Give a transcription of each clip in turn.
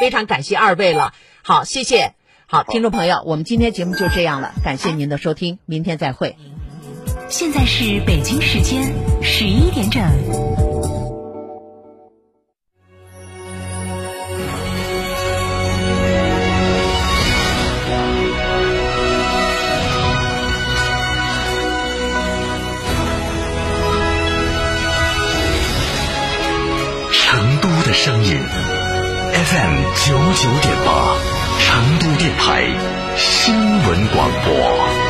非常感谢二位了。好，谢谢。好，听众朋友，我们今天节目就这样了，感谢您的收听，明天再会。现在是北京时间十一点整。FM 九九点八，成都电台新闻广播。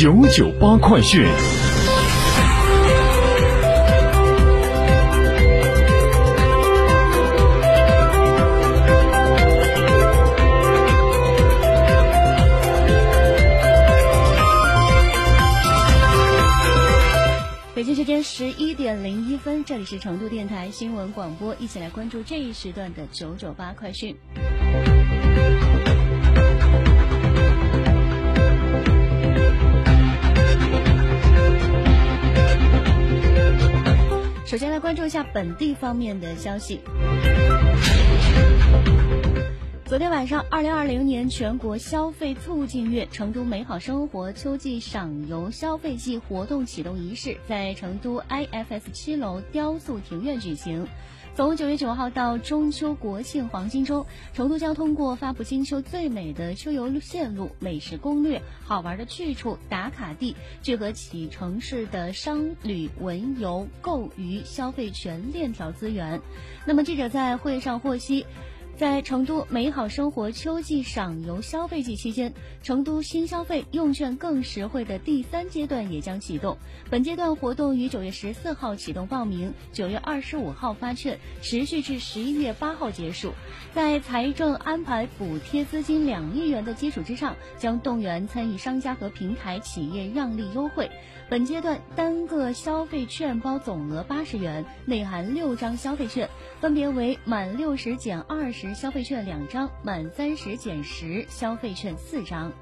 九九八快讯。北京时间十一点零一分，这里是成都电台新闻广播，一起来关注这一时段的九九八快讯。首先来关注一下本地方面的消息。昨天晚上，二零二零年全国消费促进月成都美好生活秋季赏游消费季活动启动仪式在成都 IFS 七楼雕塑庭院举行。从九月九号到中秋国庆黄金周，成都将通过发布金秋最美的秋游线路、美食攻略、好玩的去处、打卡地，聚合起城市的商旅文游购娱消费全链条资源。那么，记者在会上获悉。在成都美好生活秋季赏游消费季期间，成都新消费用券更实惠的第三阶段也将启动。本阶段活动于九月十四号启动报名，九月二十五号发券，持续至十一月八号结束。在财政安排补贴资金两亿元的基础之上，将动员参与商家和平台企业让利优惠。本阶段单个消费券包总额八十元，内含六张消费券，分别为满六十减二十消费券两张，满三十减十消费券四张。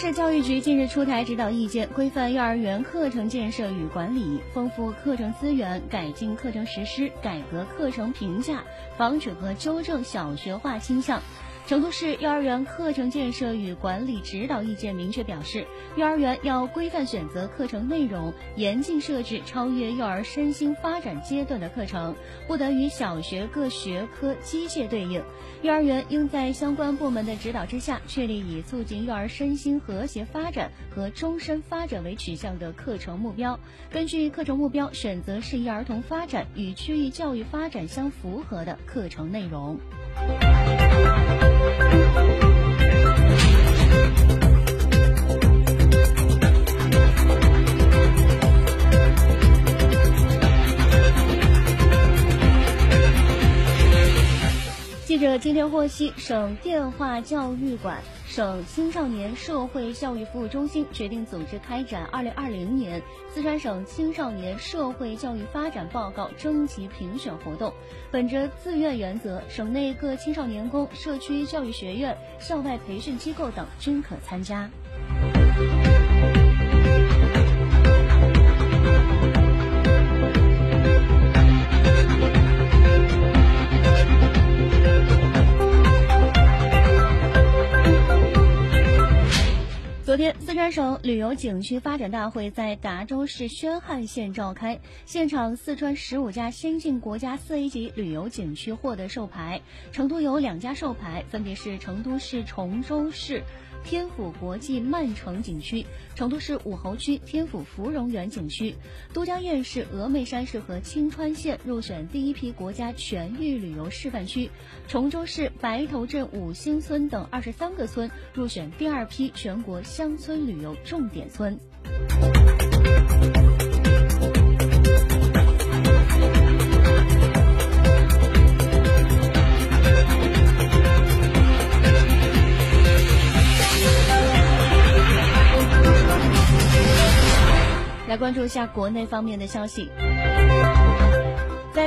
市教育局近日出台指导意见，规范幼儿园课程建设与管理，丰富课程资源，改进课程实施，改革课程评价，防止和纠正小学化倾向。成都市幼儿园课程建设与管理指导意见明确表示，幼儿园要规范选择课程内容，严禁设置超越幼儿身心发展阶段的课程，不得与小学各学科机械对应。幼儿园应在相关部门的指导之下，确立以促进幼儿身心和谐发展和终身发展为取向的课程目标，根据课程目标选择适宜儿童发展与区域教育发展相符合的课程内容。记者今天获悉，省电话教育馆、省青少年社会教育服务中心决定组织开展二零二零年四川省青少年社会教育发展报告征集评选活动。本着自愿原则，省内各青少年宫、社区教育学院、校外培训机构等均可参加。昨天，四川省旅游景区发展大会在达州市宣汉县召开，现场四川十五家先进国家四 A 级旅游景区获得授牌，成都有两家授牌，分别是成都市崇州市天府国际曼城景区、成都市武侯区天府芙蓉园景区、都江堰市峨眉山市和青川县入选第一批国家全域旅游示范区，崇州市白头镇五星村等二十三个村入选第二批全国乡村旅游重点村。关注一下国内方面的消息。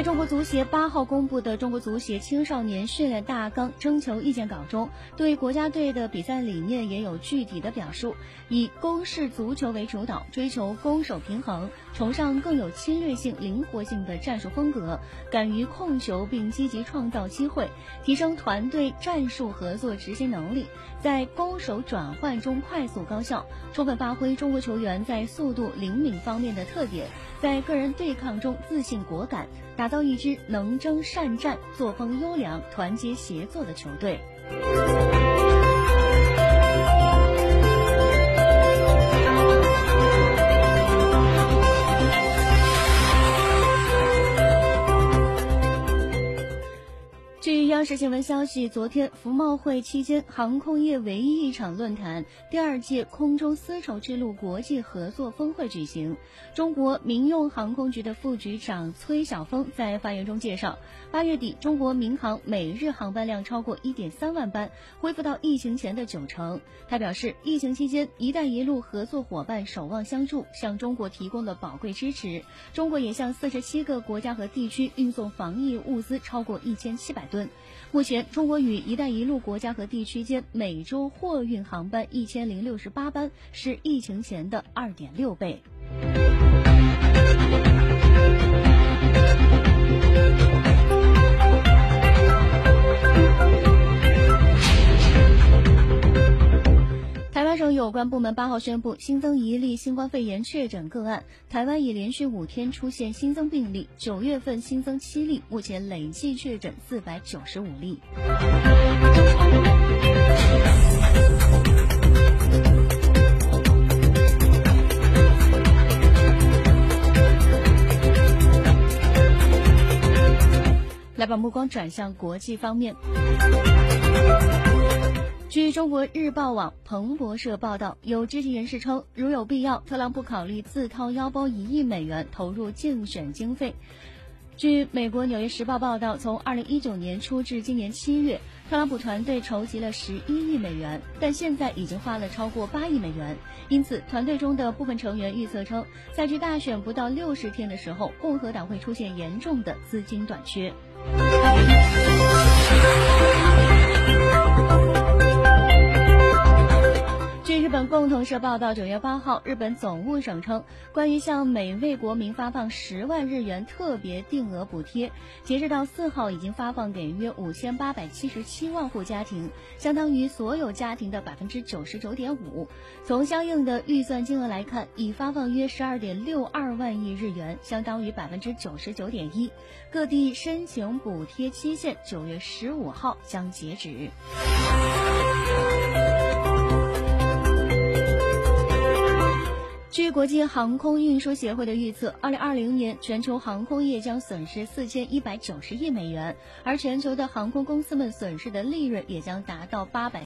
中国足协八号公布的中国足协青少年训练大纲征求意见稿中，对国家队的比赛理念也有具体的表述，以攻势足球为主导，追求攻守平衡，崇尚更有侵略性、灵活性的战术风格，敢于控球并积极创造机会，提升团队战术合作执行能力，在攻守转换中快速高效，充分发挥中国球员在速度灵敏方面的特点，在个人对抗中自信果敢。打造一支能征善战、作风优良、团结协作的球队。央视新闻消息，昨天服贸会期间，航空业唯一一场论坛——第二届空中丝绸之路国际合作峰会举行。中国民用航空局的副局长崔晓峰在发言中介绍，八月底，中国民航每日航班量超过一点三万班，恢复到疫情前的九成。他表示，疫情期间，“一带一路”合作伙伴守望相助，向中国提供了宝贵支持。中国也向四十七个国家和地区运送防疫物资超过一千七百吨。目前，中国与“一带一路”国家和地区间每周货运航班一千零六十八班，是疫情前的二点六倍。有关部门八号宣布，新增一例新冠肺炎确诊个案。台湾已连续五天出现新增病例，九月份新增七例，目前累计确诊四百九十五例。来，把目光转向国际方面。据中国日报网彭博社报道，有知情人士称，如有必要，特朗普考虑自掏腰包一亿美元投入竞选经费。据美国《纽约时报》报道，从二零一九年初至今年七月，特朗普团队筹集了十一亿美元，但现在已经花了超过八亿美元。因此，团队中的部分成员预测称，在距大选不到六十天的时候，共和党会出现严重的资金短缺。共同社报道，九月八号，日本总务省称，关于向每位国民发放十万日元特别定额补贴，截止到四号已经发放给约五千八百七十七万户家庭，相当于所有家庭的百分之九十九点五。从相应的预算金额来看，已发放约十二点六二万亿日元，相当于百分之九十九点一。各地申请补贴期限九月十五号将截止。据国际航空运输协会的预测，二零二零年全球航空业将损失四千一百九十亿美元，而全球的航空公司们损失的利润也将达到八百。